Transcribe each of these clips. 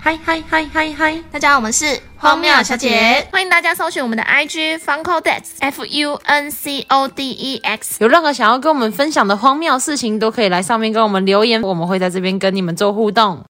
嗨嗨嗨嗨嗨！大家好，我们是荒谬小姐欢迎大家搜寻我们的 IG Funko Dex F U N C O D E X。有任何想要跟我们分享的荒谬事情，都可以来上面跟我们留言，我们会在这边跟你们做互动。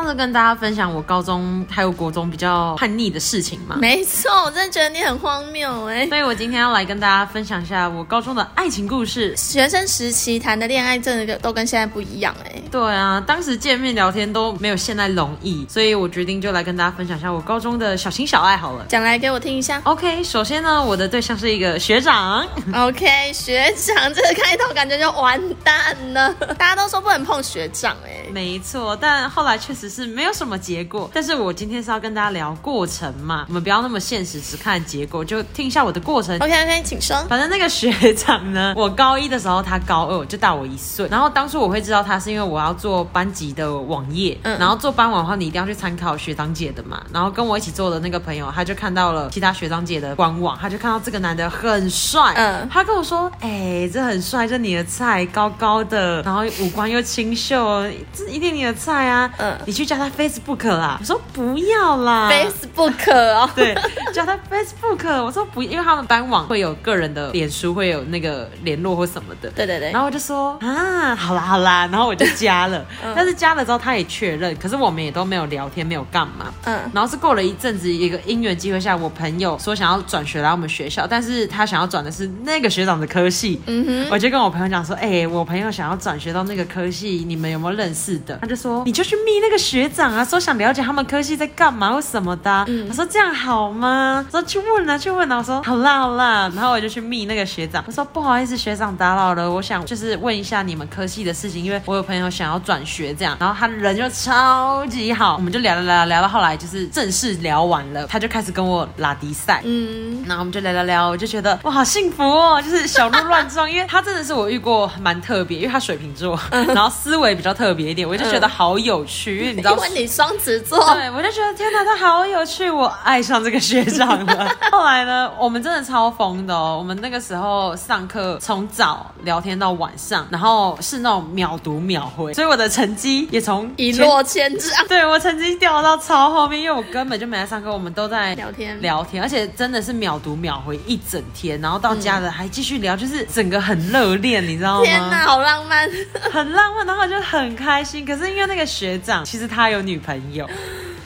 上次跟大家分享我高中还有国中比较叛逆的事情嘛，没错，我真的觉得你很荒谬哎。所以我今天要来跟大家分享一下我高中的爱情故事。学生时期谈的恋爱真的都跟现在不一样哎。对啊，当时见面聊天都没有现在容易，所以我决定就来跟大家分享一下我高中的小情小爱好了。讲来给我听一下。OK，首先呢，我的对象是一个学长。OK，学长这个开头感觉就完蛋了。大家都说不能碰学长哎。没错，但后来确实是没有什么结果。但是我今天是要跟大家聊过程嘛，我们不要那么现实，只看结果，就听一下我的过程。OK OK，请说。反正那个学长呢，我高一的时候他高二，就大我一岁。然后当初我会知道他是因为我要做班级的网页，嗯然后做班网的话，你一定要去参考学长姐的嘛。然后跟我一起做的那个朋友，他就看到了其他学长姐的官网，他就看到这个男的很帅，嗯他跟我说，哎、这很帅，这你的菜，高高的，然后五官又清秀，这一定你的菜啊。嗯你去加他 Facebook 啦。我说不要啦 Facebook 哦。对，叫他 Facebook。我说不，因为他们班网会有个人的脸书，会有那个联络或什么的。对对对然后我就说啊，好啦好啦，然后我就加了。嗯但是加了之后，他也确认，可是我们也都没有聊天，没有干嘛。嗯然后是过了一阵子，一个因缘机会下，我朋友说想要转学来我们学校，但是他想要转的是那个学长的科系。嗯哼。我就跟我朋友讲说，哎、我朋友想要转学到那个科系，你们有没有认识的？他就说，你就去密那个学长啊，说想了解他们科系在干嘛或什么的啊、我说这样好吗？我说去问啊，去问啊。我说好啦好啦，然后我就去密那个学长。我说不好意思，学长打扰了，我想就是问一下你们科系的事情，因为我有朋友想要转学这样。然后他人就超级好，我们就聊聊聊聊到后来就是正式聊完了，他就开始跟我拉迪赛。嗯，然后我们就聊聊聊，我就觉得哇，好幸福哦，就是小鹿乱撞，因为他真的是我遇过蛮特别，因为他水瓶座，然后思维比较特别一点，我就觉得好有趣，因为你知道因。为你双子座。对，我就觉得天哪，他好有趣，我爱上这个学长了。后来呢，我们真的超疯的哦。我们那个时候上课从早聊天到晚上，然后是那种秒读秒回，所以我的成绩也从一落千丈。对我成绩掉到超后面，因为我根本就没来上课，我们都在聊天聊天，而且真的是秒读秒回一整天，然后到家了还继续聊，就是整个很热恋，你知道吗？天哪，好浪漫！很浪漫，然后就很开心。可是因为那个学长其实他有女朋友，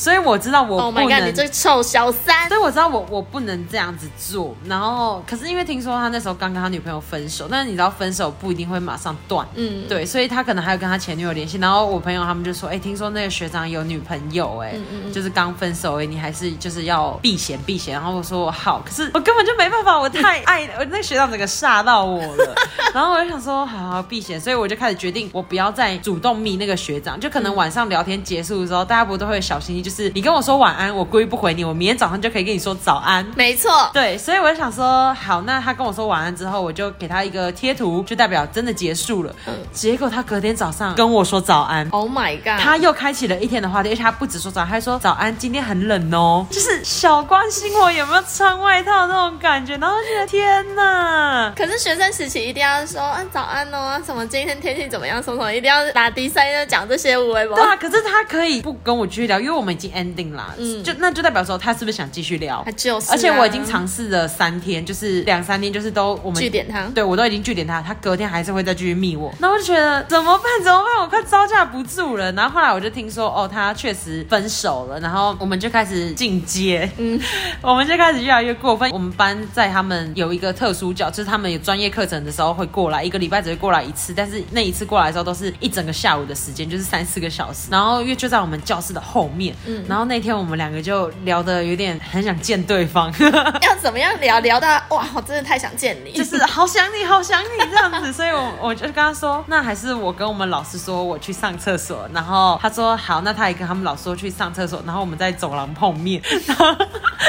所以我知道我 Oh 不 my 能。god，你这臭小三！所以我知道我我不能这样子做，然后可是因为听说他那时候刚跟他女朋友分手，但是你知道分手不一定会马上断，嗯，对，所以他可能还有跟他前女友联系，然后我朋友他们就说，哎、听说那个学长有女朋友、哎、嗯就是刚分手、哎，你还是就是要避嫌避嫌。然后我说好，可是我根本就没办法，我太爱我那个学长整个吓到我了。然后我就想说，好好避嫌，所以我就开始决定，我不要再主动密那个学长，就可能晚上聊天结束的时候，大家不都会小心翼翼，就是你跟我说晚安，我故意不回你，我明天早上就可以跟你说早安。没错。对，所以我就想说，好，那他跟我说晚安之后，我就给他一个贴图，就代表真的结束了。结果他隔天早上跟我说早安。Oh my god！他又开启了一天的话题，而且他不止说早安，他还说早安，今天很冷哦，就是小关心我有没有穿外套那种感觉，然后就觉得天哪，可是学生时期一定要说啊早安哦，什么今天天气怎么样，什么什么，一定要打第三的讲这些微博对。啊，可是他可以不跟我继续聊，因为我们已经 ending 啦，嗯就那就代表说他是不是想继续聊他？就是啊、而且我已经尝试了三天，就是两三天，就是都我们据点他。对我都已经据点他，他隔天还是会再继续密我，那我就觉得怎么办？怎么办？我快招架不住了。然后后来我就听说，哦，他确实分手了，然后我们就开始进阶，嗯，我们就开始越来越过分。我们班在他们有一个特殊教，就是他们有专业课程的时候会过来，一个礼拜只会过来一次，但是那一次过来的时候都是一整个下午的时间，就是三四个小时。然后因为就在我们教室的后面，嗯，然后那天我们两个就聊的有点很想见对方。要怎么样聊聊到哇，我真的太想见你。就是好想你，好想你这样子，所以我我就跟他说，那还是我跟我们老师说我去上厕所，然后他说好，那他也跟他们老师说去上厕所，然后我们在走廊碰面，然后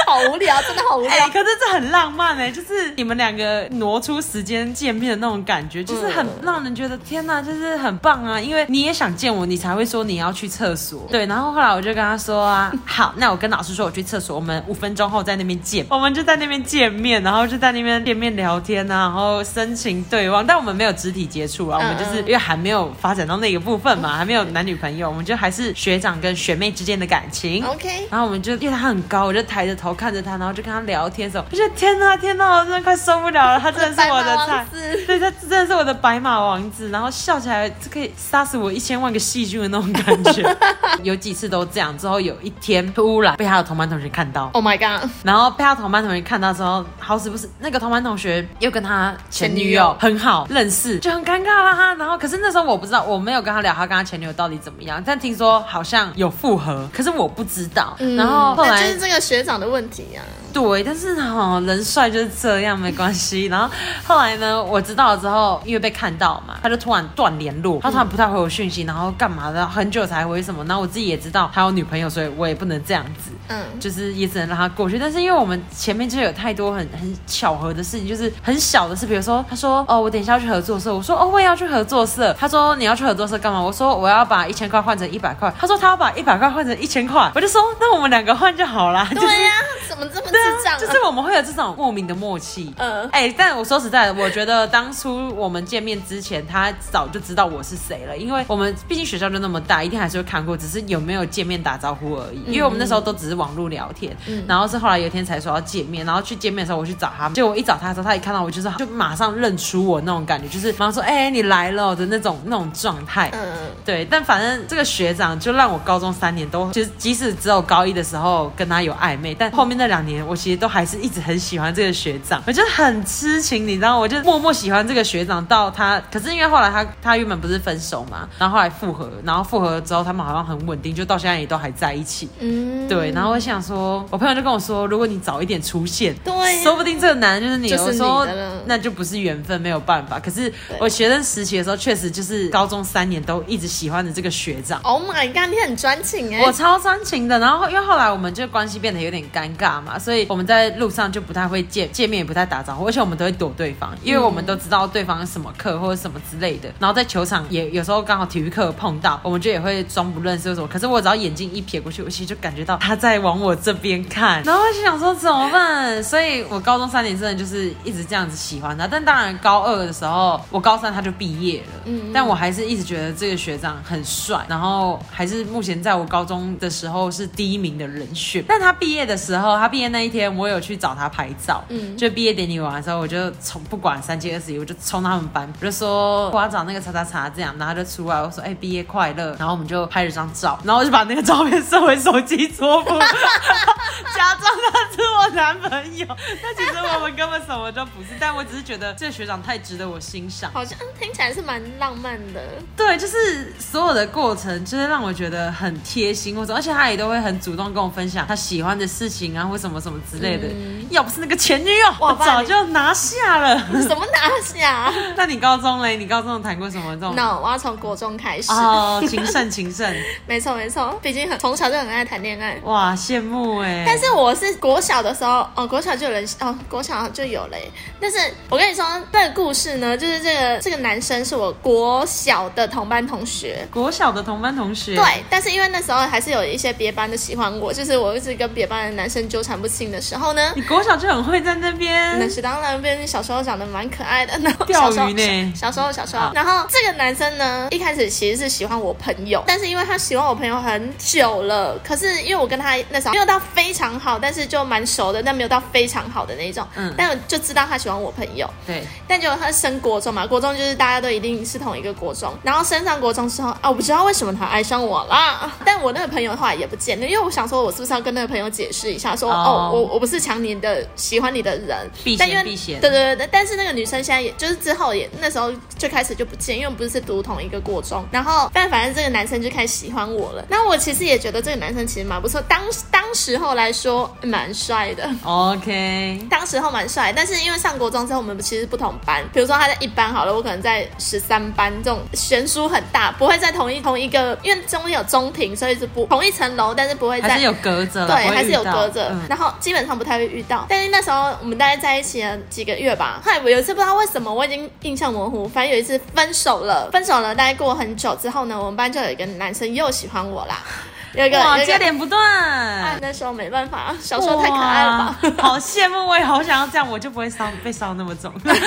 好无聊，真的好无聊。哎、可是这很浪漫哎、就是你们两个挪出时间见面的那种感觉，就是很让人觉得天哪，就是很棒啊！因为你也想见我，你才会说你要去厕所。对，然后后来我就跟他说啊，好，那我跟老师说我去厕所，我们五分钟后在那边见。我们就在那边见面，然后就在那边见面聊天啊，然后深情对望，但我们没有肢体接触啊，我们就是因为还没有发展到那个部分嘛，还没有男女朋友，我们就还是学长跟学妹之间的感情。OK，然后我们就因为他很高，我就抬着头看着他，然后就跟他聊天的时候，我觉得天呐天呐，我真的快受不了了，他真的是我的菜 对，他真的是我的白马王子，然后笑起来就可以杀死我一千万个细菌的那种感觉。有几次都这样，之后有一天突然被他的同班同学看到，Oh my god，然后被他同班同学看到之后，好死不死，那个同班同学又跟他前女友很好认识，就很尴尬啦。然后可是那时候我不知道，我没有跟他聊他跟他前女友到底怎么样，但听说好像有复合，可是我不知道。然后后来就是这个学长的问题啊。对，但是哈、人帅就是这样，没关系。然后后来呢，我知道了之后，因为被看到嘛，他就突然断联络，他突然不太回我讯息，然后干嘛的，很久才回什么。然后我自己也知道他有女朋友，所以我也不能这样子。嗯，就是也只能让他过去，但是因为我们前面就有太多很很巧合的事情，就是很小的事，比如说他说哦我等一下要去合作社，我说哦我也要去合作社，他说你要去合作社干嘛？我说我要把一千块换成一百块，他说他要把一百块换成一千块，我就说那我们两个换就好啦，就是对呀、怎么这么智障、啊？就是我们会有这种莫名的默契。嗯 哎、但我说实在的，我觉得当初我们见面之前，他早就知道我是谁了，因为我们毕竟学校就那么大，一定还是会看过，只是有没有见面打招呼而已。因为我们那时候都只是网络聊天，然后是后来有一天才说要见面，然后去见面的时候我去找他，结果我一找他的时候，他一看到我就是就马上认出我那种感觉，就是马上说哎、你来了的那种那种状态。嗯，对，但反正这个学长就让我高中三年都，其实即使只有高一的时候跟他有暧昧，但后面那两年我其实都还是一直很喜欢这个学长，我就很痴情，你知道，我就默默喜欢这个学长到他，可是因为后来他他原本不是分手嘛，然后后来复合，然后复合之后他们好像很稳定，就到现在也都还在一起。嗯，对，然后我想说，我朋友就跟我说，如果你早一点出现，对呀说不定这个男人就是你。就是我说那就不是缘分，没有办法。可是我学生实习的时候，确实就是高中三年都一直喜欢的这个学长。Oh my god，你很专情哎、我超专情的，然后因为后来我们就关系变得有点尴尬嘛，所以我们在路上就不太会见见面，也不太打招呼，而且我们都会躲对方，因为我们都知道对方什么课或者什么之类的。然后在球场也有时候刚好体育课碰到，我们就也会装不认识或什么。可是我只要眼睛一瞥过去，我其实就感觉到他在往我这边看，然后我就想说怎么办？所以我高中三年真的就是一直这样子喜欢。他，但当然高二的时候，我高三他就毕业了，嗯但我还是一直觉得这个学长很帅，然后还是目前在我高中的时候是第一名的人选。但他毕业的时候，他毕业那一天，我有去找他拍照，嗯。就毕业典礼完的时候，我就从不管三七二十一，我就冲他们班，我就说我要找那个叉叉叉这样，然后他就出来，我说哎、毕业快乐，然后我们就拍了张照，然后我就把那个照片 设为手机桌布，假装他是我男朋友，但其实我们根本什么都不是，但我只是觉得这个学长太值得我欣赏。好像听起来是蛮浪漫的。对，就是所有的过程，就是让我觉得很贴心，或者而且他也都会很主动跟我分享他喜欢的事情啊，或什么什么之类的。要不是那个前女友，我早就拿下了。什么拿下 那你高中嘞？你高中有谈过什么这种？？No，我要从国中开始。哦，情圣情圣，没错没错，毕竟很从小就很爱谈恋爱。哇，羡慕哎。但是我是国小的时候，哦，国小就有人哦，国小就有嘞。但是我跟你说，这个故事呢，就是这个这个男生是我国小的同班同学。国小的同班同学，对，但是因为那时候还是有一些别班的喜欢我，就是我一直跟别班的男生纠缠不清的时候呢，你国小就很会在那边那是当然，毕竟小时候长得蛮可爱的，然后钓小时候鱼呢小时候小时候，然后这个男生呢，一开始其实是喜欢我朋友，但是因为他喜欢我朋友很久了，可是因为我跟他那时候没有到非常好，但是就蛮熟的，但没有到非常好的那种，嗯。但我就知道他喜欢我朋友，对，但结果他升国中嘛，国中就是大家都一定是同一个国中，然后升上国中之后啊，我不知道为什么他爱上我啦。但我那个朋友后来也不见了，因为我想说，我是不是要跟那个朋友解释一下，说哦哦，我我不是强黏的喜欢你的人，避但因为嫌避嫌对对对对，但是那个女生现在也就是之后也那时候最开始就不见，因为我们不是读同一个国中，然后但反正这个男生就开始喜欢我了。那我其实也觉得这个男生其实蛮不错，当当时候来说蛮帅的。OK，当时候蛮帅，但是因为上国中之后，我们其实不同班。比如说他在一班好了，我可能在十三班，这种悬殊很大，不会在同一同一个，因为中间有中庭，所以是不同一层楼，但是不会在还是有隔着，对，还是有隔着，嗯然后基本上不太会遇到。但是那时候我们大概在一起了几个月吧，后来我有一次不知道为什么，我已经印象模糊，反正有一次分手了，分手了，大概过很久之后呢，我们班就有一个男生又喜欢我啦。有一个哇，接连不啊断，。那时候没办法，小时候太可爱了吧？好羡慕，我也好想要这样，我就不会伤被伤那么重，现在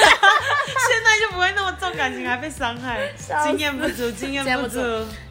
就不会那么重，感情还被伤害经验不足，经验不足。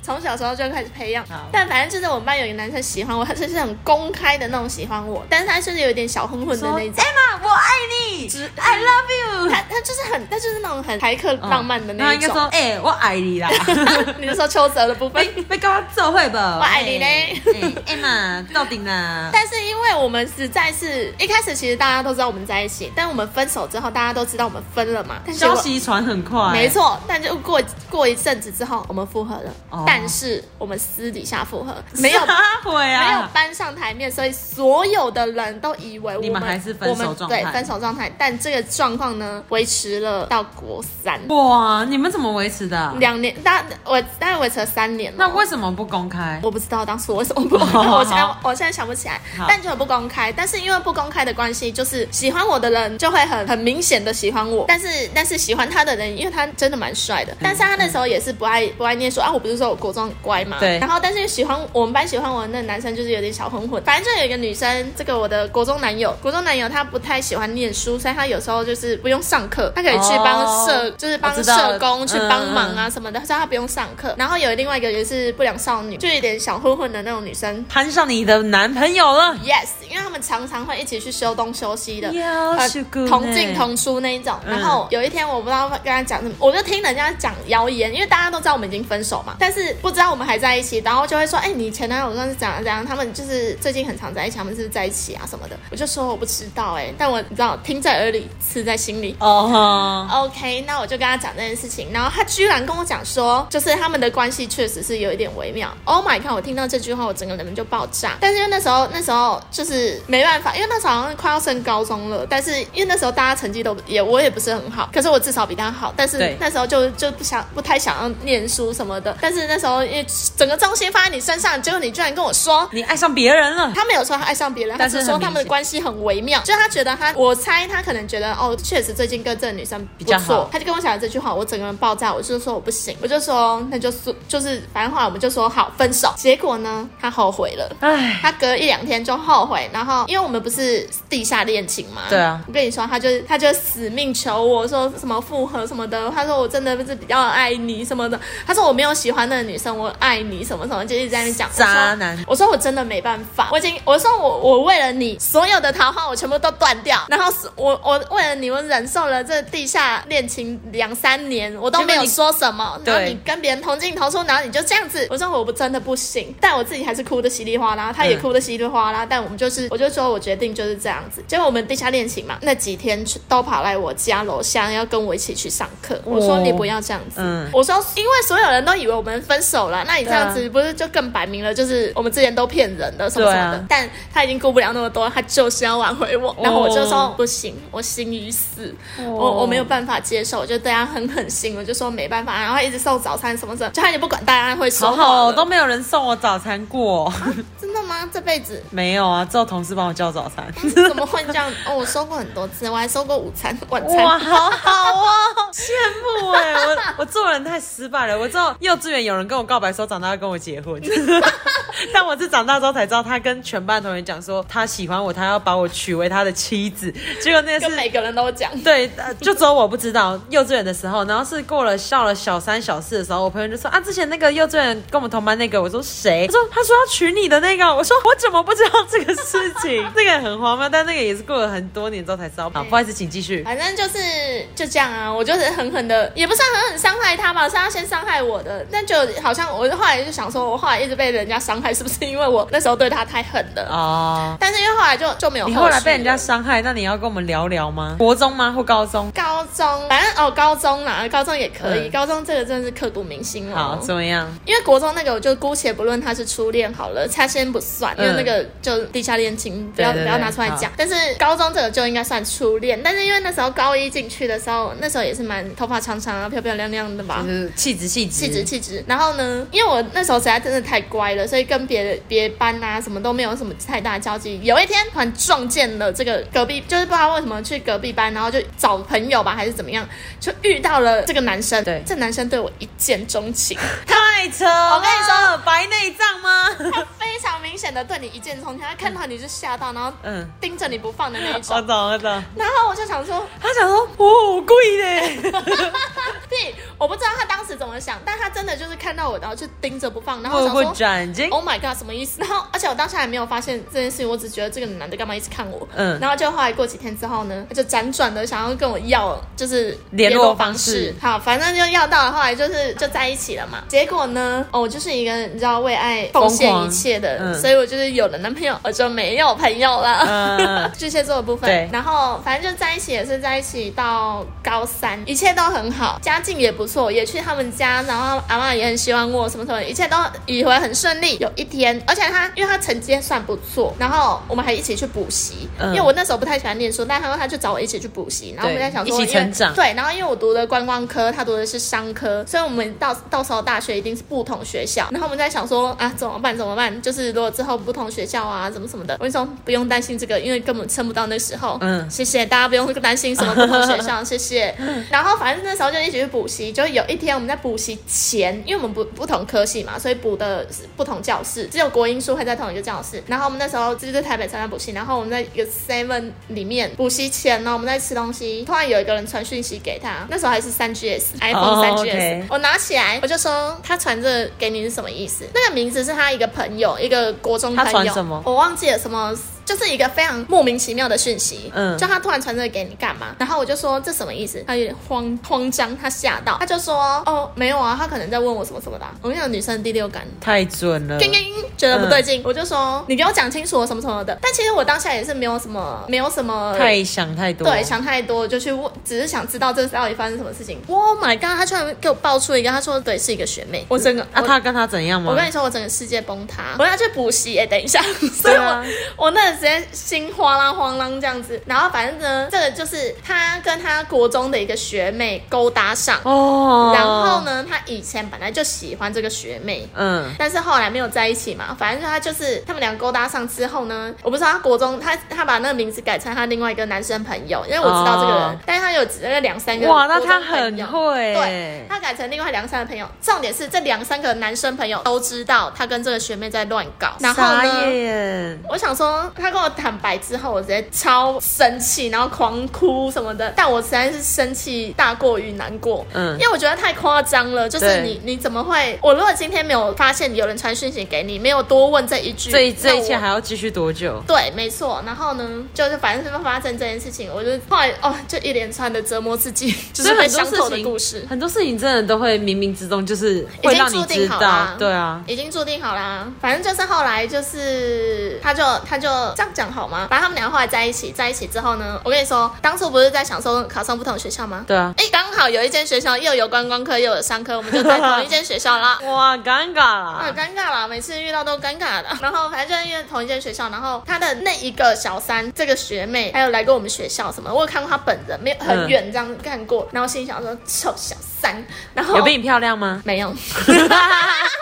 从小时候就开始培养，但反正就是我们班有一个男生喜欢我，他就是很公开的那种喜欢我，但是他就是有点小混混的那种。Emma，我爱你，I love you。他他就是很，他就是那种很台客浪漫的然后应该说那一种。，哎，我爱你啦。你是说邱泽的部分？被被跟我做会吧？我爱你嘞，Emma 到顶啦。但是因为我们实在是一开始其实大家都知道我们在一起，但我们分手之后大家都知道我们分了嘛。消息传很快，没。错，但就过过一阵子之后，我们复合了。哦但是我们私底下复合，没有没有啊？搬上台面，所以所有的人都以为我你们还是分手状态对分手状态。但这个状况呢，维持了到国三哇，你们怎么维持的啊？两年，大我大概维持了三年了。那为什么不公开？我不知道当时为什么不，公开我现在 我现在想不起来，但就是不公开。但是因为不公开的关系，就是喜欢我的人就会很很明显的喜欢我，但是但是喜欢他的人，因为他真的蛮帅的，但是他那时候也是不爱不爱念书啊。我不是说我国中很乖嘛，对然后但是喜欢我们班喜欢我的那个男生就是有点小混混，反正就有一个女生，这个我的国中男友，国中男友他不太喜欢念书，所以他有时候就是不用上课，他可以去帮社、哦就是帮社工去帮忙啊嗯什么的，所以他不用上课。然后有另外一个也是不良少女，就有点小混混的那种女生。攀上你的男朋友了。Yes，因为他们常常会一起去修东修西的，同进同出那一种。嗯然后有一天我不知道跟他讲什么，我就听人家讲谣言，因为大家都知道我们已经分手嘛，但是不知道我们还在一起，然后就会说，哎、你前男友算是怎样怎样，他们就是最近很常在一起，他们是在一起啊什么的。我就说我不知道、哎，但我你知道听在耳里，刺在心里。哦哈，OK，那我就跟他讲这件事情，然后他居然跟我讲说，就是他们的关系确实是有一点微妙。Oh my god！我听到这句话，我整个人就爆炸。但是因为那时候那时候就是没办法，因为那时候好像快要升高中了，但是因为那时候大家成绩都也我也不是很好，可是我至少比他好。但是那时候就就不想不太想要念书什么的。但是那时候因为整个重心放在你身上，结果你居然跟我说。你爱上别人了。他没有说他爱上别人，他但是说他们的关系很微妙，就是他觉得他，我猜他可能觉得哦，确实最近跟这个女生不比较好错，他就跟我讲了这句话，我整个人爆炸，我就说我不行，我就说那就是就是反正后来我们就说好分手，结果呢他后悔了。唉，他隔一两天就后悔，然后因为我们不是地下恋情嘛，对啊我跟你说，他就他就死命求我说什么复合什么的，他说我真的是比较爱你什么的，他说我没有喜欢那个女生，我爱你什么什么，就一直在那边讲。渣男。我说我真的没办法，我已经我说我我为了你所有的桃花我全部都断掉，然后是我我为了你我忍受了这地下恋情两三年，我都没有说什么，然后你跟别人同进同出，然后你就这样子，我说我不真的不行，但我自己还是哭的稀里哗啦，他也嗯哭的稀里哗啦，但我们就是我就说我决定就是这样子，结果我们地下恋情嘛，那几天都跑来我家楼下要跟我一起去上课，我说哦。你不要这样子，嗯。我说因为所有人都以为我们分手了，那你这样子不是就更摆明了就是我们之前都骗人的什么什么的，啊但他已经顾不了那么多，他就是要挽回我，然后我就说、哦不行，我心已死，我我没有办法接受，我就对他很狠心，我就说没办法，然后一直送早餐什么的，就他也不管大家会说话好都没有人送我早餐过。真的吗？这辈子 没有啊，只有同事帮我叫早餐。怎么会这样？哦，我收过很多次，我还收过午餐、晚餐。哇，好好哦，羡慕哎！我我做人太失败了。我知道幼稚园有人跟我告白说长大要跟我结婚，但我是长大之后才知道，他跟全班同学讲说他喜欢我，他要把我娶为他的妻子。结果那是每个人都讲，对，呃就只有我不知道。幼稚园的时候，然后是过了到了小三小四的时候，我朋友就说啊，之前那个幼稚园跟我们同班那个，我说谁？他说他说要娶你的那个，我说我怎么不知道这个事情？这个很荒谬，但那个也是过了很多年之后才知道。好，不好意思，请继续。反正就是就这样啊，我就是狠狠的，也不算狠狠伤害他吧，是他先伤害我的。那就好像我后来就想说，我后来一直被人家伤害，是不是因为我那时候对他太狠了？哦，但是因为后来就就没有你后来被人家伤害，那你要跟我们聊聊吗？国中吗？或高中？高中，反正哦，高中啦，高中也可以。嗯高中这个真的是刻骨铭心好，哦。怎么样？因为国中那个，我就姑且不论他是初恋好了，他先不算，因为嗯那个就地下恋情，不要不要拿出来讲。但是高中这个就应该算初恋，但是因为那时候高一进去的时候，那时候也是蛮头发长长啊、漂漂亮亮的吧。就是气质气质气质气质，然后呢，因为我那时候实在真的太乖了，所以跟别的别班啊什么都没有什么太大交集。有一天突然撞见了这个隔壁，就是不知道为什么去隔壁班，然后就找朋友吧，还是怎么样，就遇到了这个男生。对这男生对我一见钟情，太扯了！我跟你说白内障吗？他非常明显的对你一见钟情，他看到你就吓到，然后嗯，盯着你不放的那一我。懂我懂。然后我就想说，他想说，哦，贵嘞。屁，我不知道他当时怎么想，但他真的就是看到我，然后就盯着不放，然后我想说。转睛。Oh my god，什么意思？然后，而且我当时还没有发现这件事情，我只觉得这个男的干嘛一直看我。嗯然后就后来过几天之后呢，他就辗转的想要跟我要，就是联络方式好，反正就要到了，后来就是就在一起了嘛。结果呢，哦，我就是一个你知道为爱奉献一切的，嗯所以我就是有了男朋友，我就没有朋友了。嗯 巨蟹座的部分对，然后反正就在一起，也是在一起到高三，一切都很好，家境也不错，也去他们家，然后阿妈也很喜欢我，什么什么，一切都以为很顺利。有一天，而且他因为他成绩还算不错，然后我们还一起去补习，嗯。因为我那时候不太喜欢念书，但他说他就找我一起去补习，然后我们在想说一起成长。对，然后因为我读的观光科，他读的是商科，所以我们到到时候大学一定是不同学校，然后我们在想说啊怎么办怎么办，就是如果之后不同学校啊怎么什么的，我跟你说不用担心这个，因为根本撑不到那时候。嗯。谢谢大家不用担心什么 不同学校，谢谢。然后反正那时候就一起去补习，就有一天我们在补习前，因为我们不不同科系嘛，所以补的是不同教室，只有国英数会在同一个教室。然后我们那时候就是在台北参加补习，然后我们在一个 Seven 里面补习前呢，我们在吃东西，突然有一个人传讯息给他，那时候还是三 GS iPhone 三 GS，、OK 我拿起来我就说他传这给你是什么意思？那个名字是他一个朋友，一个国中朋他友，传什么我忘记了什么。就是一个非常莫名其妙的讯息，嗯就他突然传这个给你干嘛？然后我就说这什么意思？他有点慌慌张，他吓到，他就说哦没有啊，他可能在问我什么什么的啊、我跟你讲，女生第六感太准了。叮叮，觉得不对劲，我就说你给我讲清楚什么什么的。但其实我当下也是没有什么，没有什么太想太多。对，想太多，就去问，只是想知道这到底发生什么事情。Oh my god！他居然给我爆出一个，他说对，是一个学妹。我整个，啊，他跟他怎样吗？我跟你说，我整个世界崩塌。我要去补习哎、等一下，所以我、啊我那直接心哗啦慌啷这样子。然后反正呢，这个就是他跟他国中的一个学妹勾搭上，哦，然后？呢，他以前本来就喜欢这个学妹。嗯，但是后来没有在一起嘛，反正他就是他们两个勾搭上之后呢，我不知道他国中他他把那个名字改成他另外一个男生朋友，因为我知道这个人，哦但是他有那个两三个哇，那他很会。对，他改成另外两三个朋友，重点是这两三个男生朋友都知道他跟这个学妹在乱搞，然后呢？我想说，他跟我坦白之后，我直接超生气，然后狂哭什么的。但我实在是生气大过于难过，嗯因为我觉得太夸张了。就是你，你怎么会？我如果今天没有发现有人传讯息给你，没有多问这一句，这这一切还要继续多久？对，没错。然后呢，就是反正是发生这件事情，我就后来哦，就一连串的折磨自己，就是很伤透很多事情的故事。很多事情真的都会冥冥之中就是已经会让你注定知道好啦，，对啊，已经注定好啦。反正就是后来就是，他就他就这样讲好吗？反正他们俩后来在一起，在一起之后呢，我跟你说，当初不是在想说考上不同学校吗？对啊。哎，刚好有一间学校又有观光科又有商科，我们就在同一间学校啦。哇，尴尬很啊！尴尬啦，每次遇到都尴尬的。然后反正就是因为同一间学校，然后他的那一个小三这个学妹，还有来过我们学校什么，我有看过他本人，没有很远这样看过。然后心里想说臭小三，然后有比你漂亮吗？没有。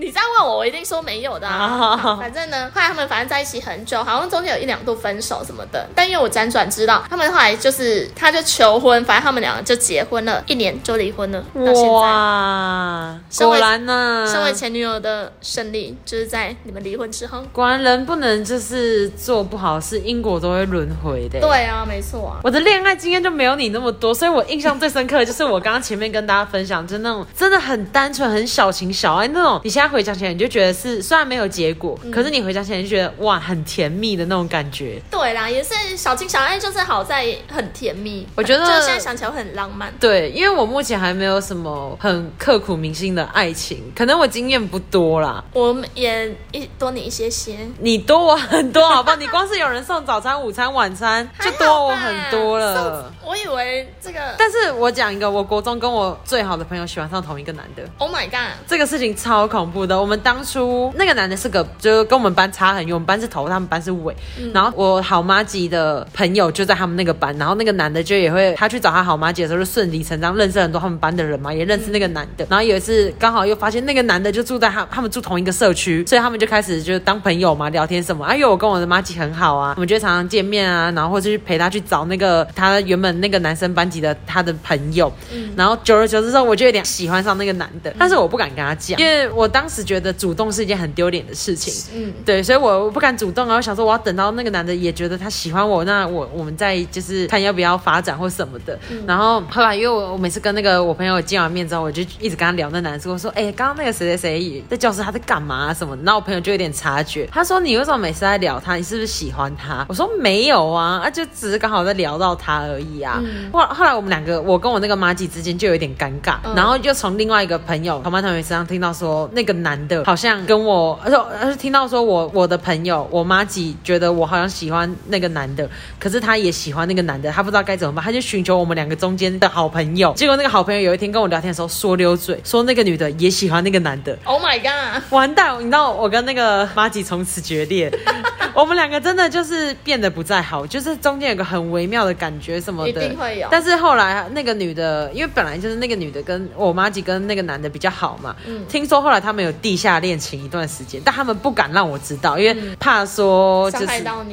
你这样问我，我一定说没有的、啊。反正呢，后来他们反正在一起很久，好像中间有一两度分手什么的。但因为我辗转知道，他们后来就是他就求婚，反正他们两个就结婚了，一年就离婚了。到现在，哇，果然呢，身为前女友的胜利，就是在你们离婚之后。果然人不能就是做不好事，因果都会轮回的。。对啊，没错啊。我的恋爱经验就没有你那么多，所以我印象最深刻的就是我刚刚前面跟大家分享，就是那种真的很单纯、很小情小爱那种。你现在回想起来，你就觉得是虽然没有结果，可是你回想起来就觉得哇，很甜蜜的那种感觉。对啦，也是小情小爱，就是好在很甜蜜。我觉得就现在想起来会很浪漫。对，因为我目前还没有什么很刻骨铭心的爱情，可能我经验不多啦。我也一多你一些些，你多我很多，好不好？你光是有人送早餐、午餐、晚餐，就多我很多了。我以为这个但是我讲一个，我国中跟我最好的朋友喜欢上同一个男的，，Oh my god，这个事情超恐怖。怖的。我们当初那个男的是个，就跟我们班差很远，我们班是头，他们班是尾。然后我好妈级的朋友就在他们那个班，然后那个男的就也会，他去找他好妈吉的时候就顺理成章认识很多他们班的人嘛，也认识那个男的。然后有一次刚好又发现那个男的就住在他他们住同一个社区，所以他们就开始就当朋友嘛，聊天什么。啊，因为我跟我的妈吉很好啊，我们就常常见面啊，然后或者去陪他去找那个他原本那个男生班级的他的朋友。然后久而久之之后，我就有点喜欢上那个男的，但是我不敢跟他讲，因为我当时觉得主动是一件很丢脸的事情。嗯，对，所以我不敢主动啊。我想说，我要等到那个男的也觉得他喜欢我，那我我们再就是看要不要发展或什么的。然后后来，因为我我每次跟那个我朋友见完面之后，我就一直跟他聊那男生，我说，哎，刚刚那个谁谁谁在教室他在干嘛什么？然后我朋友就有点察觉，他说你为什么每次在聊他？你是不是喜欢他？我说没有啊，啊就只是刚好在聊到他而已啊。后后来我们两个，我跟我那个妈姐之间就有点尴尬，然后就从另外一个朋友同班同学身上听到说，那个男的好像跟我，而且而且听到说我我的朋友我妈几觉得我好像喜欢那个男的，可是他也喜欢那个男的，他不知道该怎么办，他就寻求我们两个中间的好朋友。结果那个好朋友有一天跟我聊天的时候说溜嘴，说那个女的也喜欢那个男的。Oh my god！完蛋！你知道我跟那个妈吉从此决裂，我们两个真的就是变得不再好，就是中间有个很微妙的感觉什么的，一定会有但是后来那个女的，因为本来就是那个女的跟我妈吉跟那个男的比较好嘛，嗯听说后来他们有地下恋情一段时间，但他们不敢让我知道，因为怕说就是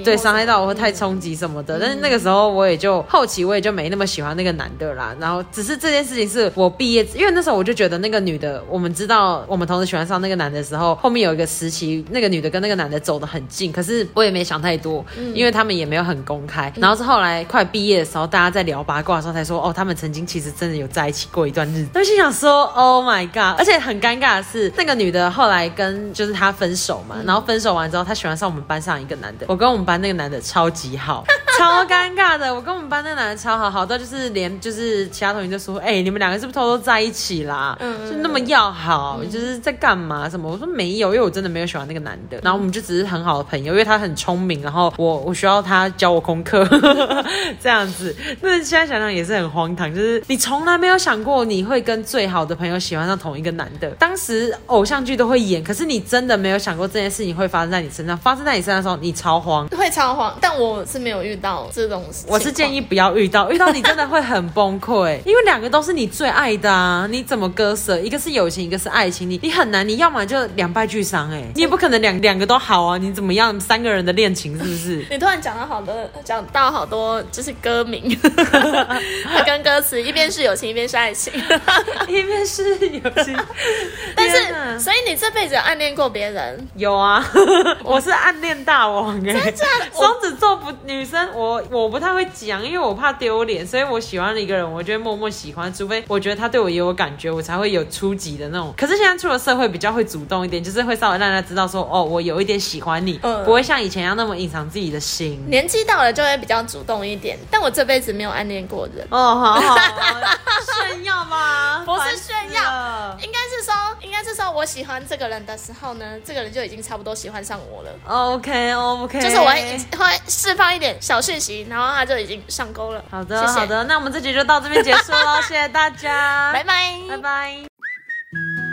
对伤害到我会太冲击什么的。但是那个时候我也就后期我也就没那么喜欢那个男的啦，然后只是这件事情是我毕业，因为那时候我就觉得那个女的，我们知道我们同时喜欢上那个男的时候，后面有一个时期，那个女的跟那个男的走得很近，可是我也没想太多，因为他们也没有很公开。然后是后来快毕业的时候，大家在聊八卦的时候才说，哦，他们曾经其实真的有在一起过一段日子。我心想说，Oh my god！而且很尴尬的是，那个女的后来跟就是他分手嘛，然后分手完之后，她喜欢上我们班上一个男的，我跟我们班那个男的超级好。超尴尬的，我跟我们班那男的超好，好到就是连就是其他同学就说，哎、你们两个是不是偷偷在一起啦？嗯就那么要好，就是在干嘛什么？我说没有，因为我真的没有喜欢那个男的。然后我们就只是很好的朋友，因为他很聪明，然后我我需要他教我功课，这样子。那现在想想也是很荒唐，就是你从来没有想过你会跟最好的朋友喜欢上同一个男的。当时偶像剧都会演，可是你真的没有想过这件事情会发生在你身上。发生在你身上的时候，你超慌。会超慌，但我是没有遇到这种情。我是建议不要遇到，遇到你真的会很崩溃，因为两个都是你最爱的啊，你怎么割舍？一个是友情，一个是爱情，你你很难，你要么就两败俱伤，哎，你也不可能两两个都好啊，你怎么样？三个人的恋情是不是？你突然讲到好多，讲到好多就是歌名，跟歌词，一边是友情，一边是爱情。一边是友情，但是，所以你这辈子有暗恋过别人？有啊，我是暗恋大王哎、真的双子座不女生，我我不太会讲，因为我怕丢脸，所以我喜欢的一个人，我就会默默喜欢，除非我觉得他对我也有感觉，我才会有初级的那种。可是现在出了社会，比较会主动一点，就是会稍微让人家知道说，哦，我有一点喜欢你，嗯不会像以前一样那么隐藏自己的心。年纪到了就会比较主动一点，但我这辈子没有暗恋过人。哦，好好，炫耀吗，不是炫耀应该是说，应该是说我喜欢这个人的时候呢，这个人就已经差不多喜欢上我了。OK OK，就是我会会释放一点小讯息，然后他就已经上钩了。好的谢谢好的，那我们这集就到这边结束喽，谢谢大家，拜拜，拜拜。